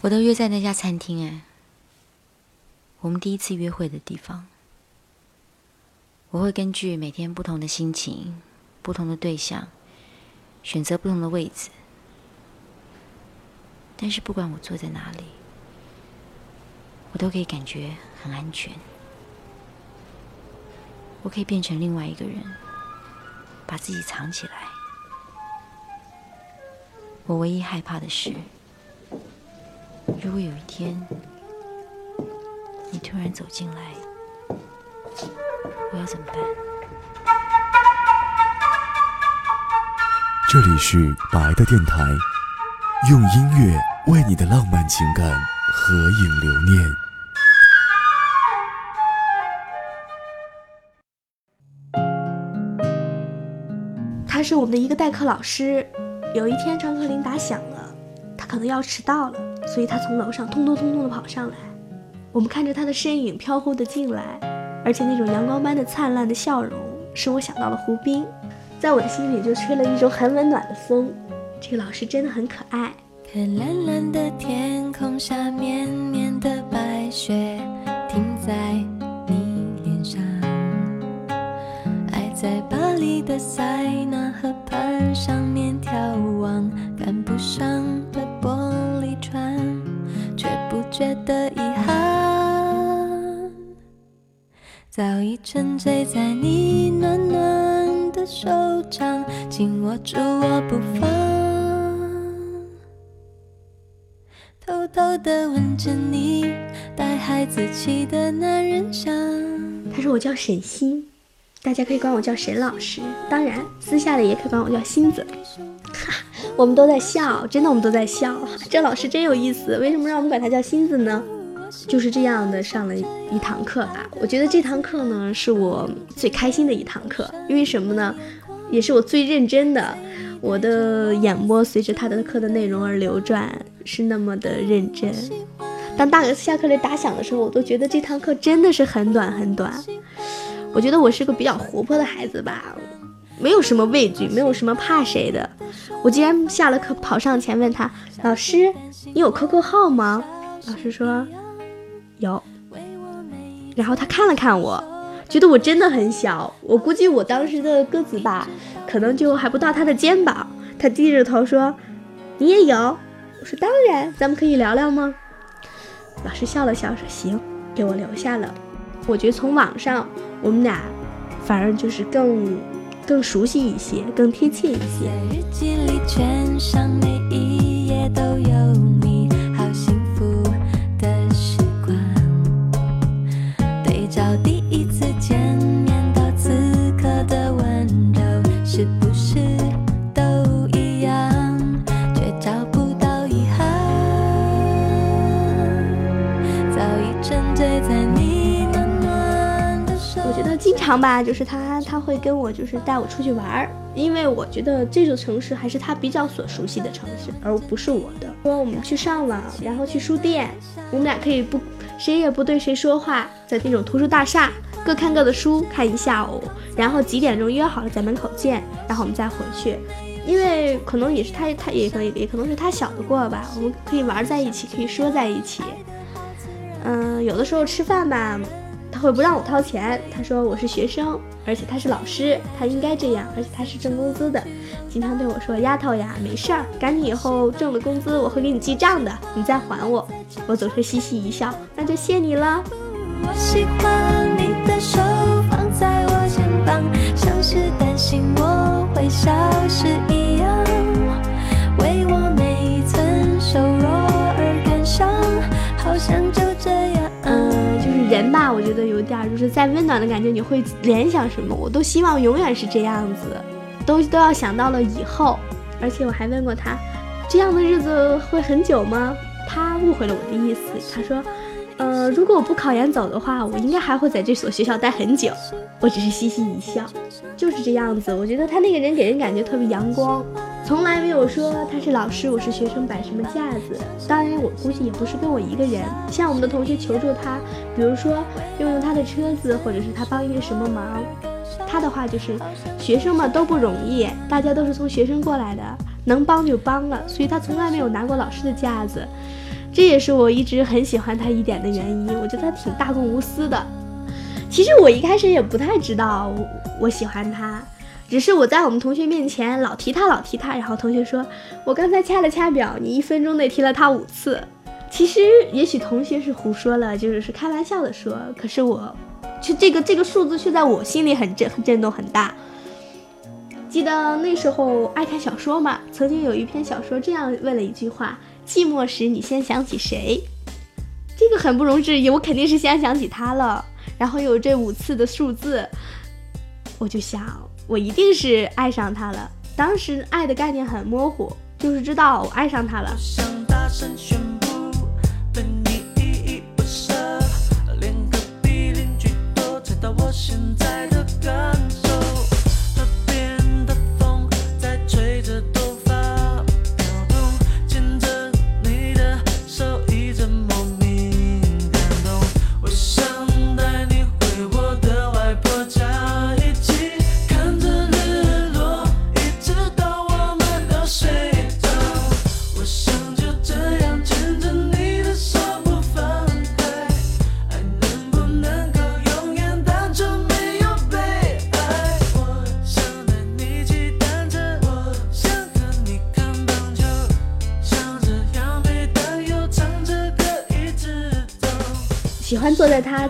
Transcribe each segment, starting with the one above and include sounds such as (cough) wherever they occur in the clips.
我都约在那家餐厅哎，我们第一次约会的地方。我会根据每天不同的心情、不同的对象，选择不同的位置。但是不管我坐在哪里，我都可以感觉很安全。我可以变成另外一个人，把自己藏起来。我唯一害怕的是，如果有一天你突然走进来，我要怎么办？这里是白的电台，用音乐为你的浪漫情感合影留念。他是我们的一个代课老师。有一天上课铃打响了，他可能要迟到了，所以他从楼上通通通通的跑上来。我们看着他的身影飘忽的进来，而且那种阳光般的灿烂的笑容，使我想到了胡斌，在我的心里就吹了一种很温暖的风。这个老师真的很可爱。看蓝蓝的天空下，面的遗憾。早已沉醉在你暖暖的手掌，紧握住我不放，偷偷的吻着你带孩子气的男人香。他说我叫沈星。大家可以管我叫沈老师，当然私下里也可以管我叫星子。我们都在笑，真的我们都在笑。这老师真有意思，为什么让我们管他叫星子呢？就是这样的上了一堂课吧。我觉得这堂课呢是我最开心的一堂课，因为什么呢？也是我最认真的。我的眼波随着他的课的内容而流转，是那么的认真。当大下课铃打响的时候，我都觉得这堂课真的是很短很短。我觉得我是个比较活泼的孩子吧，没有什么畏惧，没有什么怕谁的。我竟然下了课跑上前问他：“老师，你有 QQ 号吗？”老师说：“有。”然后他看了看我，觉得我真的很小，我估计我当时的个子吧，可能就还不到他的肩膀。他低着头说：“你也有？”我说：“当然，咱们可以聊聊吗？”老师笑了笑说：“行，给我留下了。”我觉得从网上。我们俩反而就是更更熟悉一些，更贴切一些。在日记里，全上每一页都有你。常吧，就是他他会跟我就是带我出去玩儿，因为我觉得这座城市还是他比较所熟悉的城市，而不是我的。说我们去上网，然后去书店，我们俩可以不谁也不对谁说话，在那种图书大厦各看各的书，看一下午，然后几点钟约好了在门口见，然后我们再回去。因为可能也是他他也可以也可能是他小的过吧，我们可以玩在一起，可以说在一起。嗯，有的时候吃饭吧。他会不让我掏钱，他说我是学生，而且他是老师，他应该这样，而且他是挣工资的，经常对我说：“丫头呀，没事儿，赶紧以后挣了工资我会给你记账的，你再还我。”我总是嘻嘻一笑，那就谢你了。我喜欢你的手放在我肩膀，像是担心我会消失一人吧，我觉得有点就是在温暖的感觉，你会联想什么？我都希望永远是这样子，都都要想到了以后。而且我还问过他，这样的日子会很久吗？他误会了我的意思，他说，呃，如果我不考研走的话，我应该还会在这所学校待很久。我只是嘻嘻一笑，就是这样子。我觉得他那个人给人感觉特别阳光。从来没有说他是老师，我是学生摆什么架子。当然，我估计也不是跟我一个人。向我们的同学求助他，比如说用用他的车子，或者是他帮一个什么忙，他的话就是学生嘛都不容易，大家都是从学生过来的，能帮就帮了。所以他从来没有拿过老师的架子。这也是我一直很喜欢他一点的原因。我觉得他挺大公无私的。其实我一开始也不太知道我喜欢他，只是我在我们同学面前老提他，老提他，然后同学说我刚才掐了掐表，你一分钟内提了他五次。其实也许同学是胡说了，就是是开玩笑的说，可是我，却这个这个数字却在我心里很震很震动很大。记得那时候爱看小说嘛，曾经有一篇小说这样问了一句话：寂寞时你先想起谁？这个很不容置疑，我肯定是先想起他了。然后有这五次的数字，我就想，我一定是爱上他了。当时爱的概念很模糊，就是知道我爱上他了。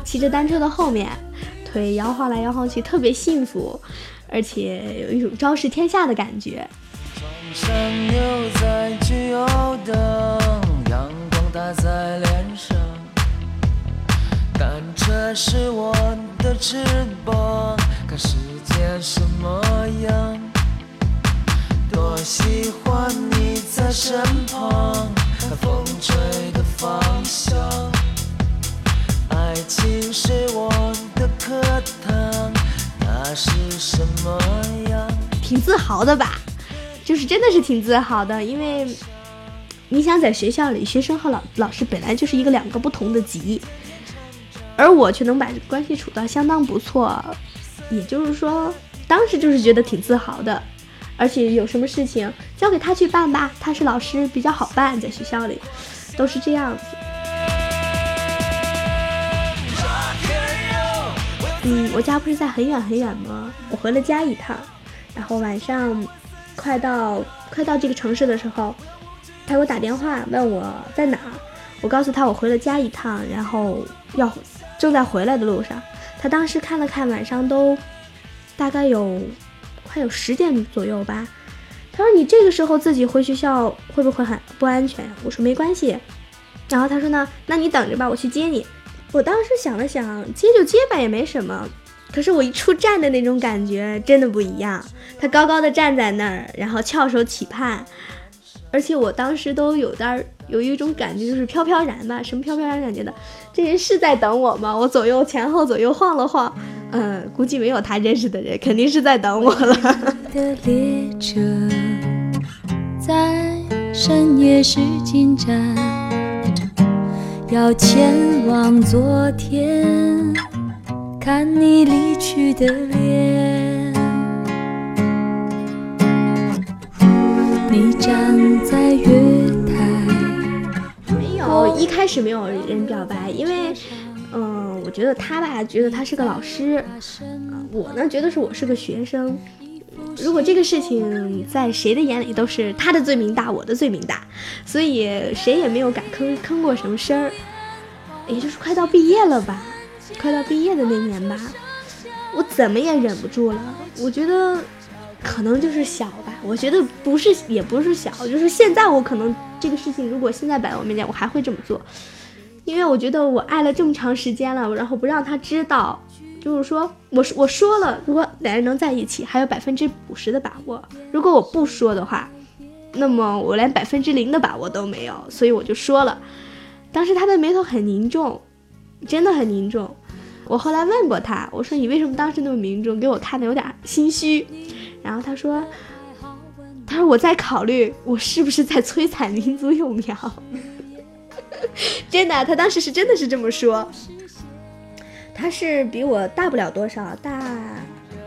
骑着单车的后面，腿摇晃来摇晃去，特别幸福，而且有一种昭示天下的感觉。上有在自由的阳光打在脸上，单车是我的翅膀，看世界什么样。多喜欢你在身旁，看风吹的方向。爱情是我的课堂，那是什么样？挺自豪的吧？就是真的是挺自豪的，因为你想在学校里，学生和老老师本来就是一个两个不同的级，而我却能把关系处到相当不错，也就是说，当时就是觉得挺自豪的，而且有什么事情交给他去办吧，他是老师比较好办，在学校里都是这样子。嗯，我家不是在很远很远吗？我回了家一趟，然后晚上快到快到这个城市的时候，他给我打电话问我在哪儿，我告诉他我回了家一趟，然后要正在回来的路上。他当时看了看，晚上都大概有快有十点左右吧。他说：“你这个时候自己回学校会不会很不安全？”我说：“没关系。”然后他说：“呢，那你等着吧，我去接你。”我当时想了想，接就接吧，也没什么。可是我一出站的那种感觉真的不一样。他高高的站在那儿，然后翘首企盼，而且我当时都有点有一种感觉，就是飘飘然吧。什么飘飘然感觉的？这人是在等我吗？我左右前后左右晃了晃，嗯，估计没有他认识的人，肯定是在等我了。的列车在深夜时进站，要前往昨天，看你离去的脸。你站在月台，没有，一开始没有人表白，因为，嗯、我觉得他吧，觉得他是个老师，呃我呢觉得是我是个学生。如果这个事情在谁的眼里都是他的罪名大，我的罪名大，所以谁也没有敢吭吭过什么声儿。也就是快到毕业了吧，快到毕业的那年吧，我怎么也忍不住了。我觉得可能就是小吧，我觉得不是，也不是小，就是现在我可能这个事情如果现在摆在我面前，我还会这么做，因为我觉得我爱了这么长时间了，然后不让他知道，就是说我我说了，如果两人能在一起，还有百分之五十的把握；如果我不说的话，那么我连百分之零的把握都没有，所以我就说了。当时他的眉头很凝重，真的很凝重。我后来问过他，我说你为什么当时那么凝重，给我看的有点心虚。然后他说，他说我在考虑我是不是在摧残民族幼苗。(laughs) 真的，他当时是真的是这么说。他是比我大不了多少，大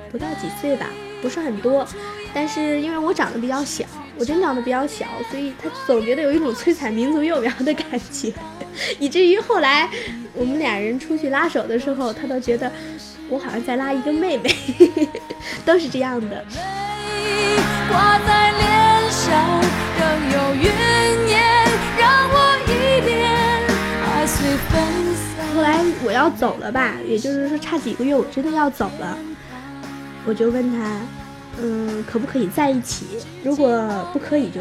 不到几岁吧，不是很多。但是因为我长得比较小，我真长得比较小，所以他总觉得有一种摧残民族幼苗的感觉，(laughs) 以至于后来我们俩人出去拉手的时候，他都觉得我好像在拉一个妹妹，(laughs) 都是这样的。挂在脸上，我要走了吧，也就是说差几个月我真的要走了，我就问他，嗯，可不可以在一起？如果不可以就，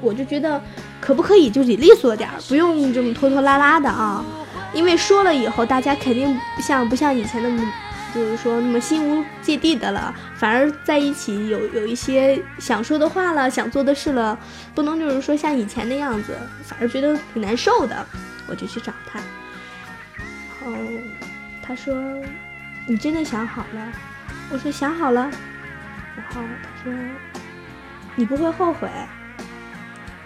我就觉得可不可以就得利索点儿，不用这么拖拖拉拉的啊，因为说了以后大家肯定不像不像以前那么。就是说那么心无芥蒂的了，反而在一起有有一些想说的话了，想做的事了，不能就是说像以前那样子，反而觉得挺难受的。我就去找他，后他说：“你真的想好了？”我说：“想好了。”然后他说：“你不会后悔？”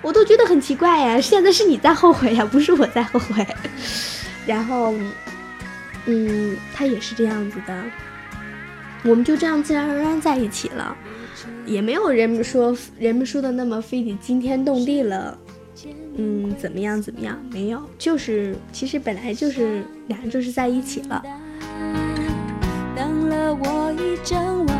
我都觉得很奇怪呀，现在是你在后悔呀，不是我在后悔。然后。嗯，他也是这样子的，我们就这样自然而然在一起了，也没有人们说人们说的那么非得惊天动地了，嗯，怎么样怎么样，没有，就是其实本来就是俩人就是在一起了。等了我一整晚。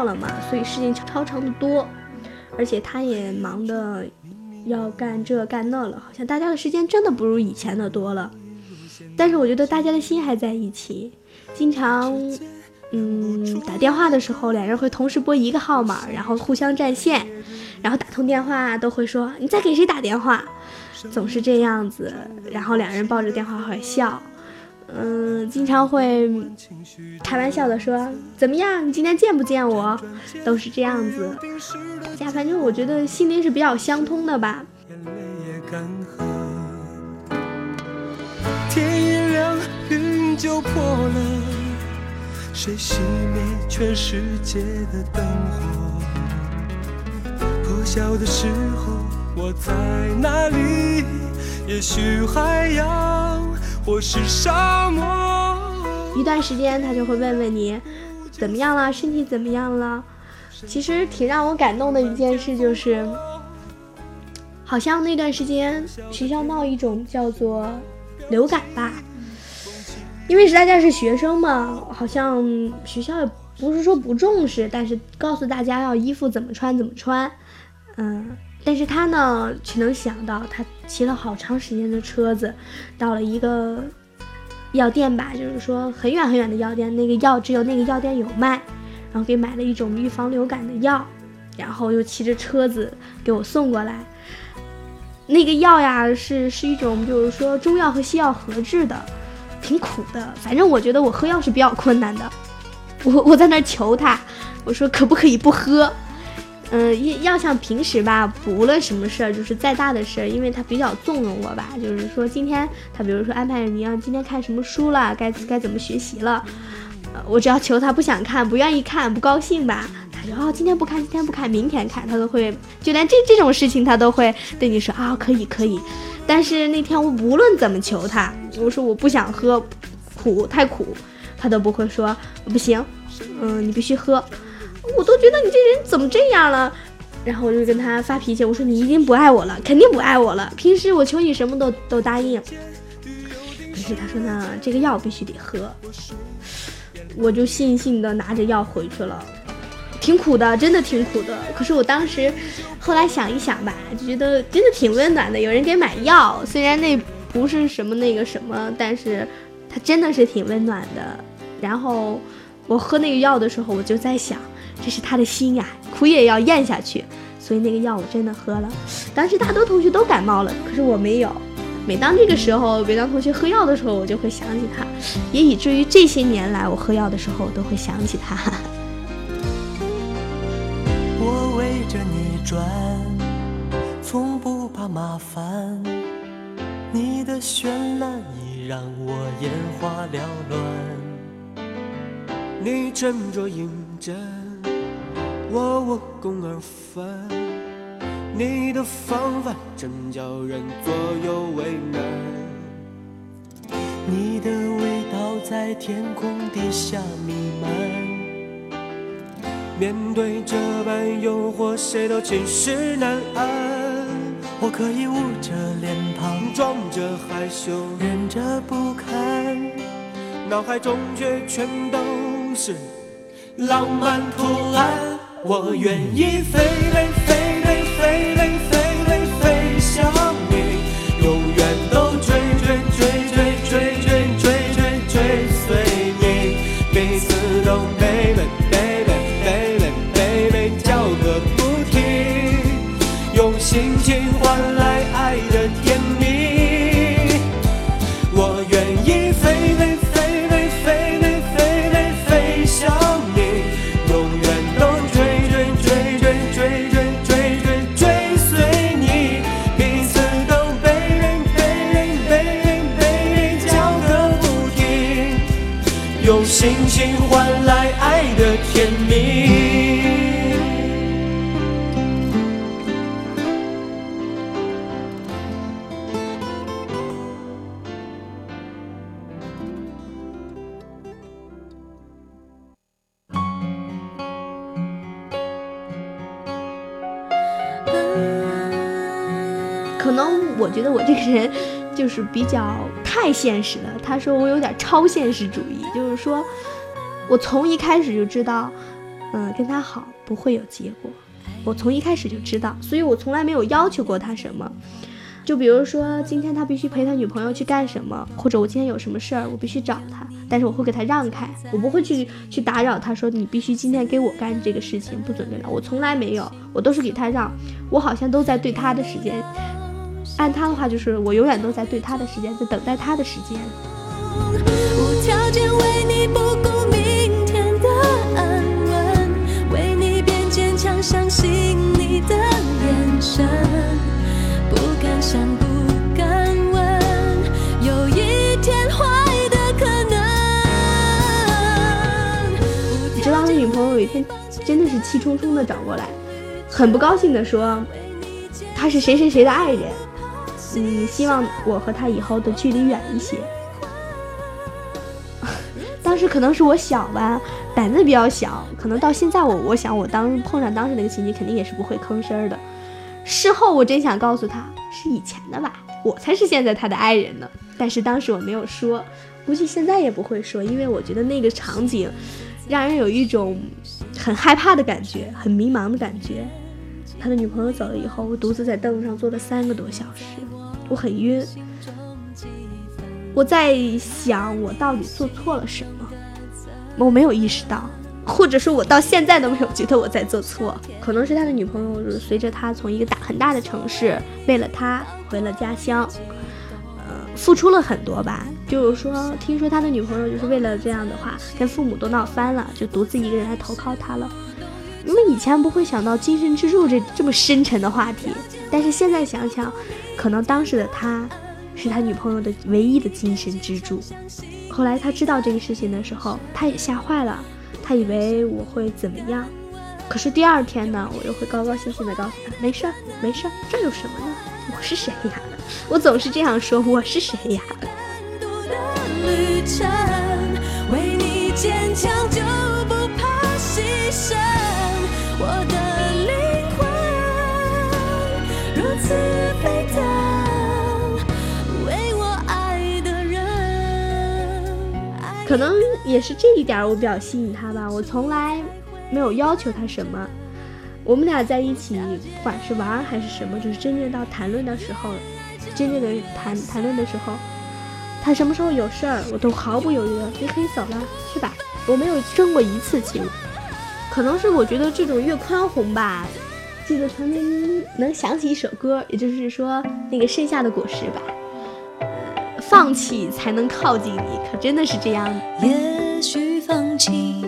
到了嘛，所以事情超常的多，而且他也忙的要干这干那了，好像大家的时间真的不如以前的多了。但是我觉得大家的心还在一起，经常，嗯，打电话的时候，两人会同时拨一个号码，然后互相占线，然后打通电话都会说你在给谁打电话，总是这样子，然后两人抱着电话会笑。嗯，经常会开玩笑的说：“怎么样？你今天见不见我？”都是这样子。大家反正我觉得心灵是比较相通的吧。天一亮，云就破了，谁熄灭全世界的灯火？破晓的时候，我在哪里？也许还要。或是沙漠。一段时间，他就会问问你，怎么样了？身体怎么样了？其实挺让我感动的一件事就是，好像那段时间学校闹一种叫做流感吧，因为大家是学生嘛，好像学校也不是说不重视，但是告诉大家要衣服怎么穿怎么穿，嗯。但是他呢，却能想到，他骑了好长时间的车子，到了一个药店吧，就是说很远很远的药店，那个药只有那个药店有卖，然后给买了一种预防流感的药，然后又骑着车子给我送过来。那个药呀，是是一种就是说中药和西药合制的，挺苦的。反正我觉得我喝药是比较困难的，我我在那求他，我说可不可以不喝？嗯，要像平时吧，不论什么事儿，就是再大的事儿，因为他比较纵容我吧，就是说今天他比如说安排你要今天看什么书了，该该怎么学习了，呃，我只要求他不想看，不愿意看，不高兴吧，他就哦，今天不看，今天不看，明天看，他都会，就连这这种事情他都会对你说啊，可以可以。但是那天我无论怎么求他，我说我不想喝，苦太苦，他都不会说不行，嗯，你必须喝。我都觉得你这人怎么这样了，然后我就跟他发脾气，我说你一定不爱我了，肯定不爱我了。平时我求你什么都都答应，可是他说呢，这个药必须得喝，我就悻悻的拿着药回去了，挺苦的，真的挺苦的。可是我当时后来想一想吧，就觉得真的挺温暖的，有人给买药，虽然那不是什么那个什么，但是他真的是挺温暖的。然后我喝那个药的时候，我就在想。这是他的心呀，苦也要咽下去，所以那个药我真的喝了。当时大多同学都感冒了，可是我没有，每当这个时候，每当同学喝药的时候，我就会想起他，也以至于这些年来，我喝药的时候都会想起他。我围着你转，从不怕麻烦。你的绚烂已让我眼花缭乱。你沉着应着，我无功而返。你的方法真叫人左右为难。你的味道在天空底下弥漫。面对这般诱惑，谁都寝食难安。我可以捂着脸庞，装着害羞，忍着不看，脑海中却全都是浪漫图案。我愿意飞飞飞飞飞飞飞飞飞向你，永远都追追追追追追追追追随你，每次都 baby baby baby baby 叫个不停，用心情太现实了。他说我有点超现实主义，就是说我从一开始就知道，嗯，跟他好不会有结果。我从一开始就知道，所以我从来没有要求过他什么。就比如说今天他必须陪他女朋友去干什么，或者我今天有什么事儿，我必须找他，但是我会给他让开，我不会去去打扰他，说你必须今天给我干这个事情，不准备了。我从来没有，我都是给他让，我好像都在对他的时间。按他的话，就是我永远都在对他的时间，在等待他的时间。无条件为你不顾明天的安稳，为你变坚强，相信你的眼神，不敢想，不敢问，有一天坏的可能。你知道他女朋友有一天真的是气冲冲的找过来，很不高兴的说，他是谁谁谁的爱人，嗯，希望我和他以后的距离远一些。(laughs) 当时可能是我小吧，胆子比较小，可能到现在我我想我当碰上当时那个情景，肯定也是不会吭声的。事后我真想告诉他，是以前的吧，我才是现在他的爱人呢。但是当时我没有说，估计现在也不会说，因为我觉得那个场景让人有一种很害怕的感觉，很迷茫的感觉。他的女朋友走了以后，我独自在凳子上坐了三个多小时，我很晕。我在想，我到底做错了什么？我没有意识到，或者说，我到现在都没有觉得我在做错。可能是他的女朋友随着他从一个大很大的城市，为了他回了家乡，呃，付出了很多吧。就是说，听说他的女朋友就是为了这样的话，跟父母都闹翻了，就独自一个人来投靠他了。因为以前不会想到精神支柱这这么深沉的话题，但是现在想想，可能当时的他是他女朋友的唯一的精神支柱。后来他知道这个事情的时候，他也吓坏了，他以为我会怎么样。可是第二天呢，我又会高高兴兴的告诉他，没事儿，没事儿，这有什么呢？我是谁呀？我总是这样说，我是谁呀？孤独的旅程，为你坚强就不怕牺牲。我的灵魂如此可能也是这一点我比较吸引他吧。我从来没有要求他什么，我们俩在一起，不管是玩还是什么，就是真正到谈论的时候，真正的谈谈论的时候，他什么时候有事儿，我都毫不犹豫的，你可以走了，去吧。我没有生过一次气，可能是我觉得这种越宽宏吧。记得曾经能想起一首歌，也就是说那个盛夏的果实吧。放弃才能靠近你，可真的是这样。也许放弃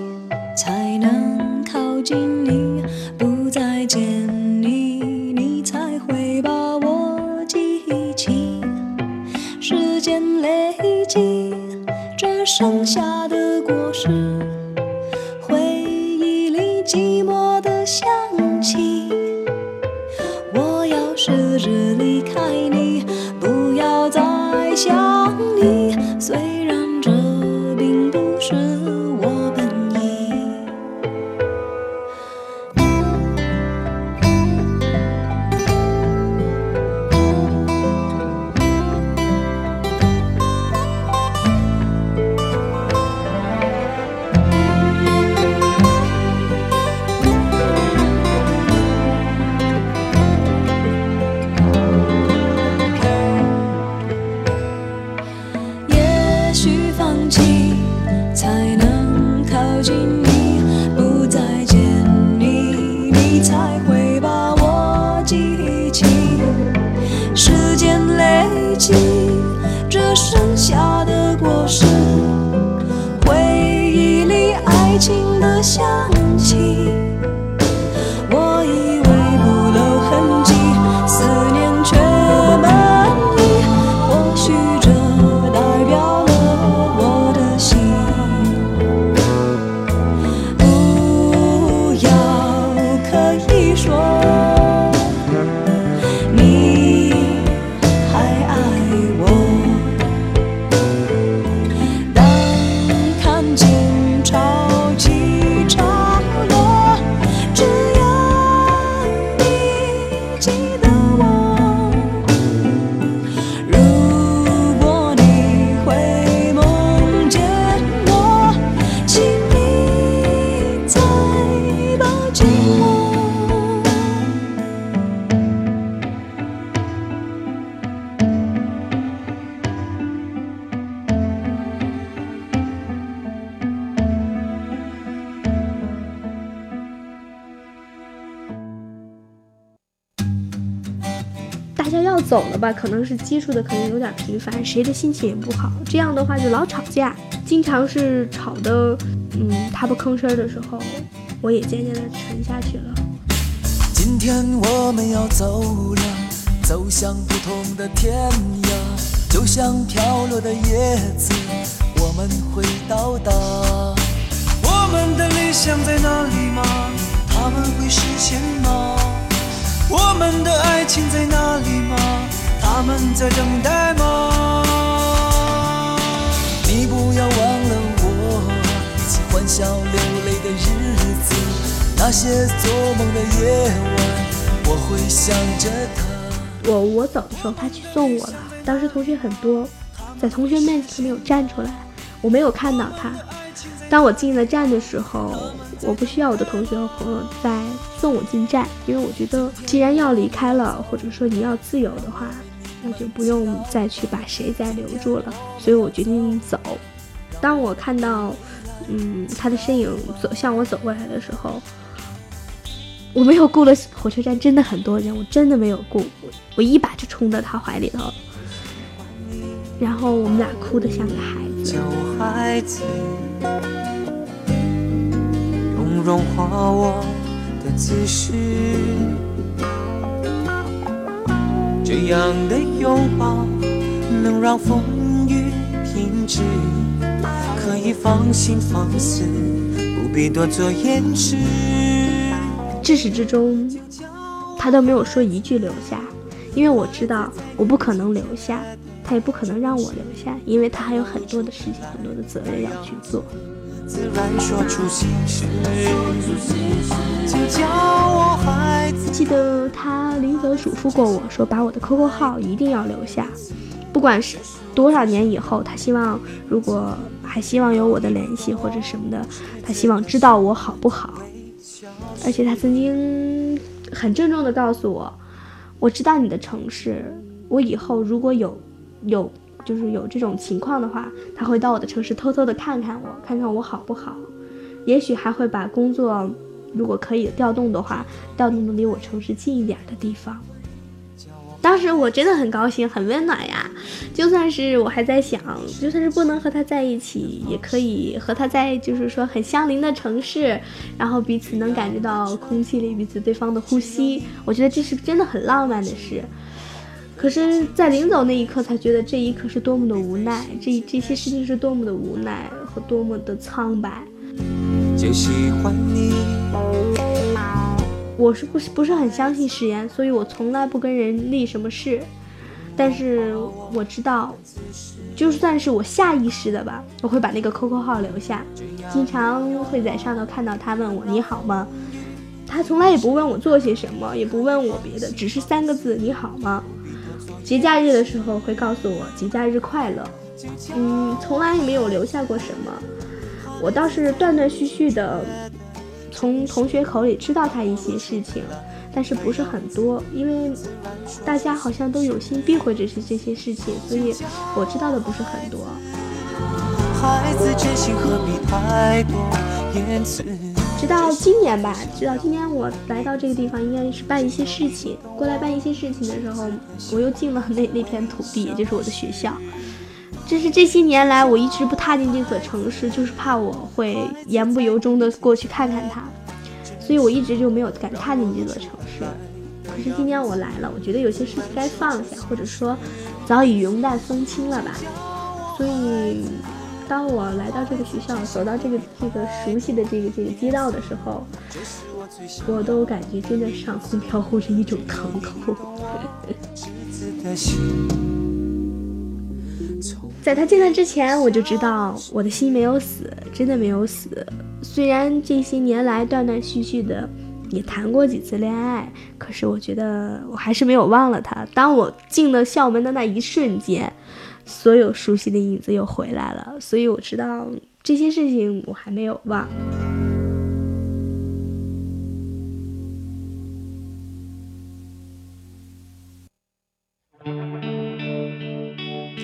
情走了吧，可能是接触的可能有点频繁，谁的心情也不好。这样的话就老吵架，经常是吵的，嗯，他不吭声的时候，我也渐渐的沉下去了。今天我们要走了，走向不同的天涯，就像飘落的叶子，我们会到达。我们的理想在哪里吗？他们会实现吗？我们的爱情在哪里吗？他们在等待吗？你不要忘了我，一起欢笑流泪的日子，那些做梦的夜晚，我会想着他。我我走的时候，他去送我了。当时同学很多，在同学面前没有站出来，我没有看到他。当我进了站的时候，我不需要我的同学和朋友在送我进站，因为我觉得既然要离开了，或者说你要自由的话，那就不用再去把谁再留住了。所以我决定走。当我看到，嗯，他的身影走向我走过来的时候，我没有顾了火车站真的很多人，我真的没有顾，我一把就冲到他怀里头，然后我们俩哭得像个孩子。孩子，融化我的姿势，这样的拥抱能让风雨停止，可以放心放肆，不必多做掩饰。至始至终，他都没有说一句留下，因为我知道我不可能留下，他也不可能让我留下，因为他还有很多的事情、很多的责任要去做。自然说出心事，请叫我孩子。记得他临走嘱咐过我说，把我的 QQ 号一定要留下，不管是多少年以后，他希望如果还希望有我的联系或者什么的，他希望知道我好不好。而且他曾经很郑重地告诉我，我知道你的城市，我以后如果有有就是有这种情况的话，他会到我的城市偷偷的看看我，看看我好不好，也许还会把工作如果可以调动的话，调动的离我城市近一点的地方。当时我真的很高兴，很温暖呀。就算是我还在想，就算是不能和他在一起，也可以和他在，就是说很相邻的城市，然后彼此能感觉到空气里彼此对方的呼吸。我觉得这是真的很浪漫的事。可是，在临走那一刻，才觉得这一刻是多么的无奈，这这些事情是多么的无奈和多么的苍白。就喜欢你。我是不是不是很相信誓言，所以我从来不跟人立什么誓。但是我知道，就算是我下意识的吧，我会把那个 QQ 号留下，经常会在上头看到他问我你好吗？他从来也不问我做些什么，也不问我别的，只是三个字你好吗？节假日的时候会告诉我节假日快乐。嗯，从来也没有留下过什么。我倒是断断续续的从同学口里知道他一些事情，但是不是很多，因为大家好像都有心避讳这些这些事情，所以我知道的不是很多。孩子真心何必太多言辞？直到今年吧，直到今年我来到这个地方，应该是办一些事情。过来办一些事情的时候，我又进了那那片土地，也就是我的学校。这是这些年来我一直不踏进这所城市，就是怕我会言不由衷的过去看看它，所以我一直就没有敢踏进这座城市。可是今年我来了，我觉得有些事情该放下，或者说早已云淡风轻了吧。所以。当 (laughs) 我来到这个学校，走到这个这个熟悉的这个这个街道的时候，我都感觉真的上空飘忽着一种疼痛。在他进来之前，我就知道我的心没有死，真的没有死。虽然这些年来断断续续的也谈过几次恋爱，可是我觉得我还是没有忘了他。当我进了校门的那一瞬间。所有熟悉的影子又回来了，所以我知道这些事情我还没有忘。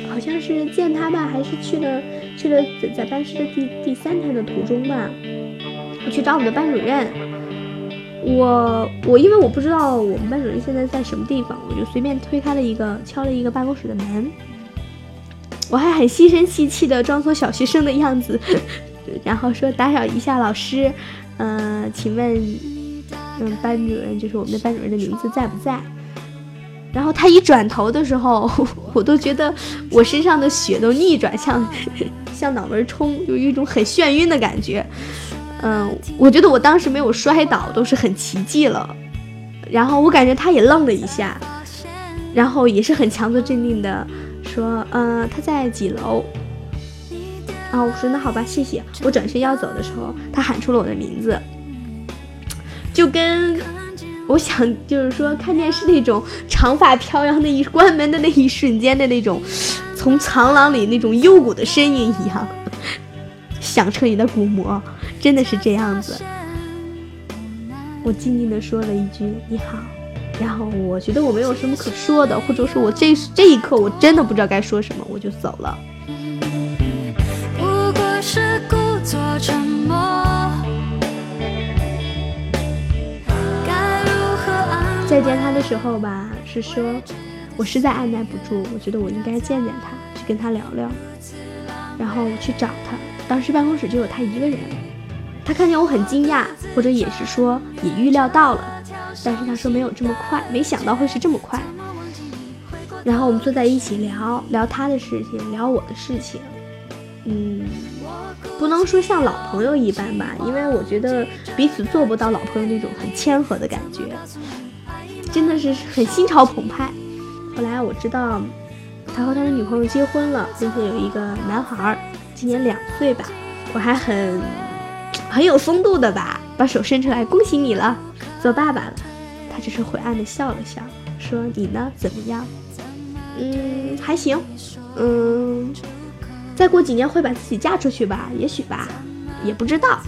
好像是见他吧，还是去了去了在在办事的第第三天的途中吧，我去找我们的班主任。我我因为我不知道我们班主任现在在什么地方，我就随便推开了一个敲了一个办公室的门。我还很细声细气的装作小学生的样子，(laughs) 然后说打扰一下老师，嗯，请问，嗯，班主任就是我们的班主任的名字在不在？然后他一转头的时候，(laughs) 我都觉得我身上的血都逆转向 (laughs) 向脑门冲，有一种很眩晕的感觉。嗯，我觉得我当时没有摔倒都是很奇迹了。然后我感觉他也愣了一下，然后也是很强作镇定的。说，嗯，他在几楼？啊，我说那好吧，谢谢。我转身要走的时候，他喊出了我的名字，就跟我想就是说看电视那种长发飘扬那一关门的那一瞬间的那种从长廊里那种幽谷的声音一样，响彻你的鼓膜，真的是这样子。我静静的说了一句你好。然后我觉得我没有什么可说的，或者说我这这一刻我真的不知道该说什么，我就走了。再见他的时候吧，是说我实在按耐不住，我觉得我应该见见他，去跟他聊聊。然后我去找他，当时办公室就有他一个人。他看见我很惊讶，或者也是说也预料到了。但是他说没有这么快，没想到会是这么快。然后我们坐在一起聊聊他的事情，聊我的事情。嗯，不能说像老朋友一般吧，因为我觉得彼此做不到老朋友那种很谦和的感觉，真的是很心潮澎湃。后来我知道他和他的女朋友结婚了，并且有一个男孩，今年两岁吧。我还很很有风度的吧，把手伸出来，恭喜你了，做爸爸了。他只是灰暗的笑了笑，说：“你呢？怎么样？嗯，还行。嗯，再过几年会把自己嫁出去吧？也许吧，也不知道。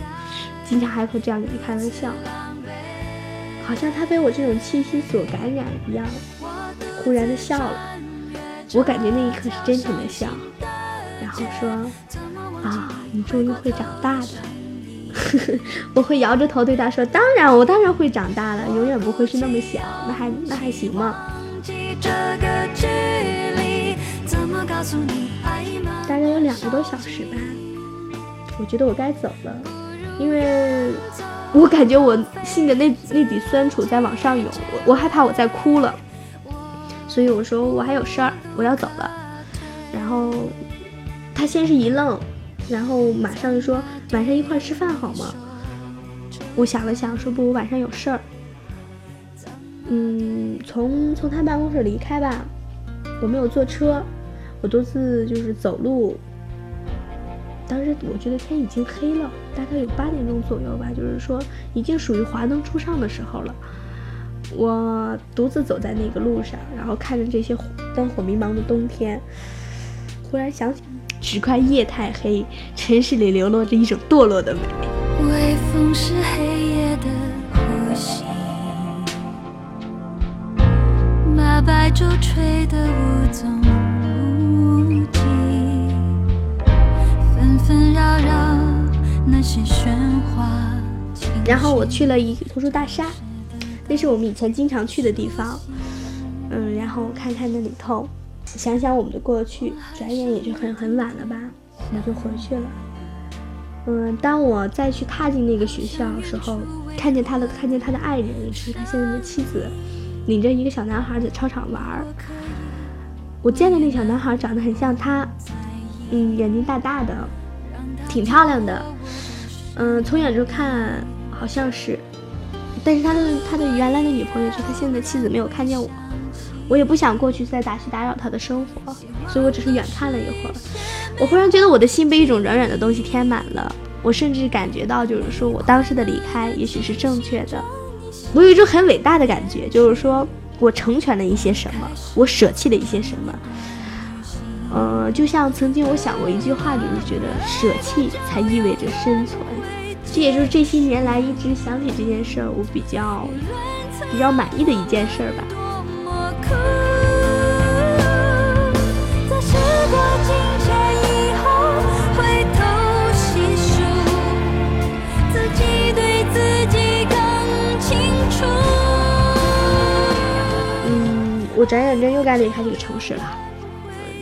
经常还会这样跟你开玩笑，好像他被我这种气息所感染一样，忽然的笑了。我感觉那一刻是真诚的笑，然后说：啊，你终于会长大的。” (laughs) 我会摇着头对他说：“当然，我当然会长大了，永远不会是那么小。那还那还行吗？大概有两个多小时吧，我觉得我该走了，因为我感觉我心里的那那底酸楚在往上涌，我我害怕我再哭了，所以我说我还有事儿，我要走了。然后他先是一愣，然后马上就说晚上一块吃饭好吗？我想了想，说不，我晚上有事儿。嗯，从从他办公室离开吧，我没有坐车，我独自就是走路。当时我觉得天已经黑了，大概有八点钟左右吧，就是说已经属于华灯初上的时候了。我独自走在那个路上，然后看着这些灯火迷茫的冬天，忽然想起，只怪夜太黑，城市里流落着一种堕落的美。微风是黑夜的呼吸，把白昼吹得无踪无迹，纷纷扰扰那些喧哗。然后我去了一个图书大厦，那是我们以前经常去的地方。嗯，然后看看那里头，想想我们的过去，转眼也就很很晚了吧，我就回去了。嗯，当我再去踏进那个学校的时候，看见他的看见他的爱人，也是他现在的妻子，领着一个小男孩在操场玩儿。我见的那小男孩长得很像他，嗯，眼睛大大的，挺漂亮的。嗯，从远处看好像是，但是他的他的原来的女朋友，就他现在的妻子没有看见我，我也不想过去再打去打扰他的生活，所以我只是远看了一会儿。我忽然觉得我的心被一种软软的东西填满了，我甚至感觉到，就是说我当时的离开也许是正确的。我有一种很伟大的感觉，就是说我成全了一些什么，我舍弃了一些什么。呃，就像曾经我想过一句话，就是觉得舍弃才意味着生存。这也就是这些年来一直想起这件事儿，我比较比较满意的一件事儿吧。我转眼间又该离开这个城市了。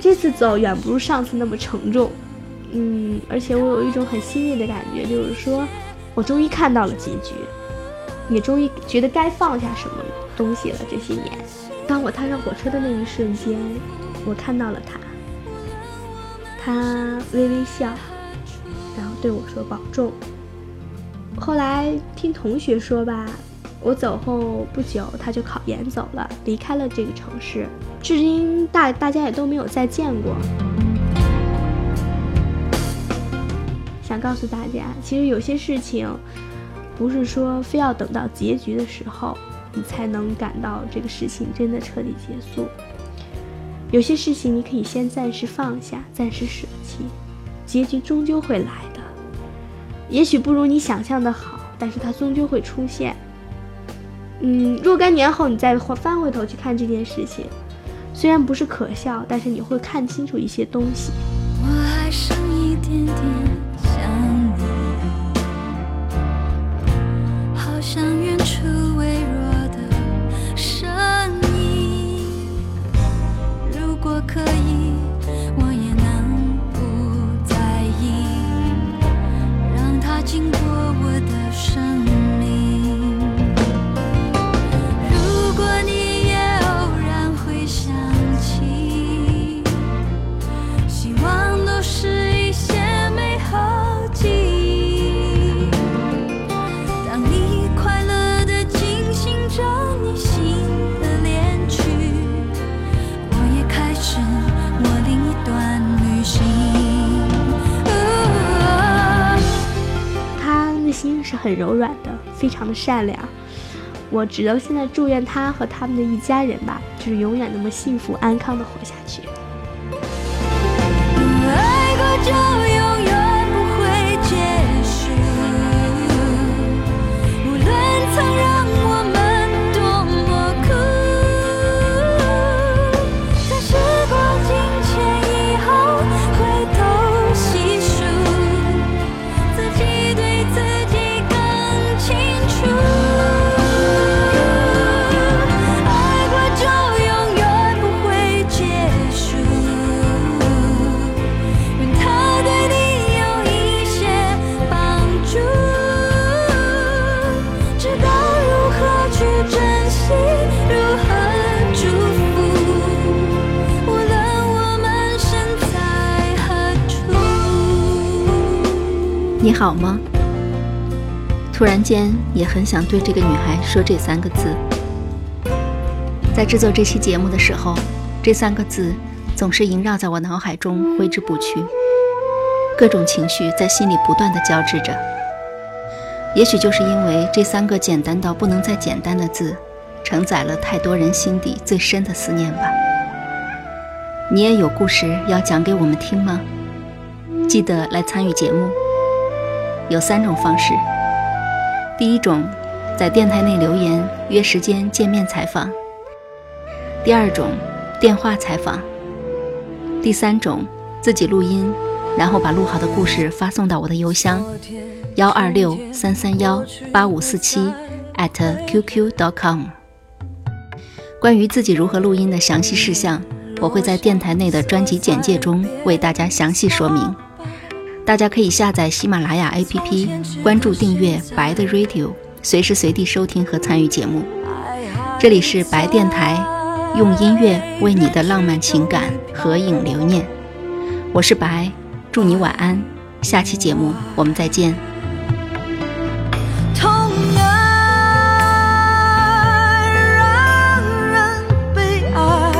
这次走远不如上次那么沉重。嗯，而且我有一种很欣慰的感觉，就是说我终于看到了结局，也终于觉得该放下什么东西了。这些年，当我踏上火车的那一瞬间，我看到了他，他微微笑，然后对我说保重。后来听同学说吧，我走后不久他就考研走了，离开了这个城市，至今大大家也都没有再见过。想告诉大家，其实有些事情，不是说非要等到结局的时候，你才能感到这个事情真的彻底结束。有些事情你可以先暂时放下，暂时舍弃，结局终究会来的。也许不如你想象的好，但是它终究会出现。嗯，若干年后你再翻回头去看这件事情，虽然不是可笑，但是你会看清楚一些东西。我还剩一点点是很柔软的，非常的善良。我只能现在祝愿他和他们的一家人吧，就是永远那么幸福安康的活下去。好吗？突然间也很想对这个女孩说这三个字。在制作这期节目的时候，这三个字总是萦绕在我脑海中，挥之不去。各种情绪在心里不断的交织着。也许就是因为这三个简单到不能再简单的字，承载了太多人心底最深的思念吧。你也有故事要讲给我们听吗？记得来参与节目。有三种方式。第一种，在电台内留言约时间见面采访；第二种，电话采访；第三种，自己录音，然后把录好的故事发送到我的邮箱幺二六三三幺八五四七 at qq dot com。关于自己如何录音的详细事项，我会在电台内的专辑简介中为大家详细说明。大家可以下载喜马拉雅 APP，关注订阅白的 Radio，随时随地收听和参与节目。这里是白电台，用音乐为你的浪漫情感合影留念。我是白，祝你晚安。下期节目我们再见。痛爱让人悲哀，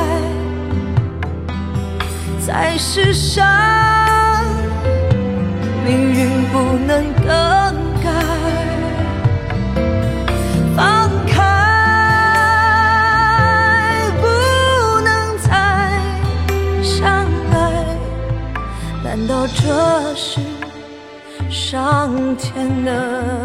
在世上。能更改，放开不能再相爱，难道这是上天的？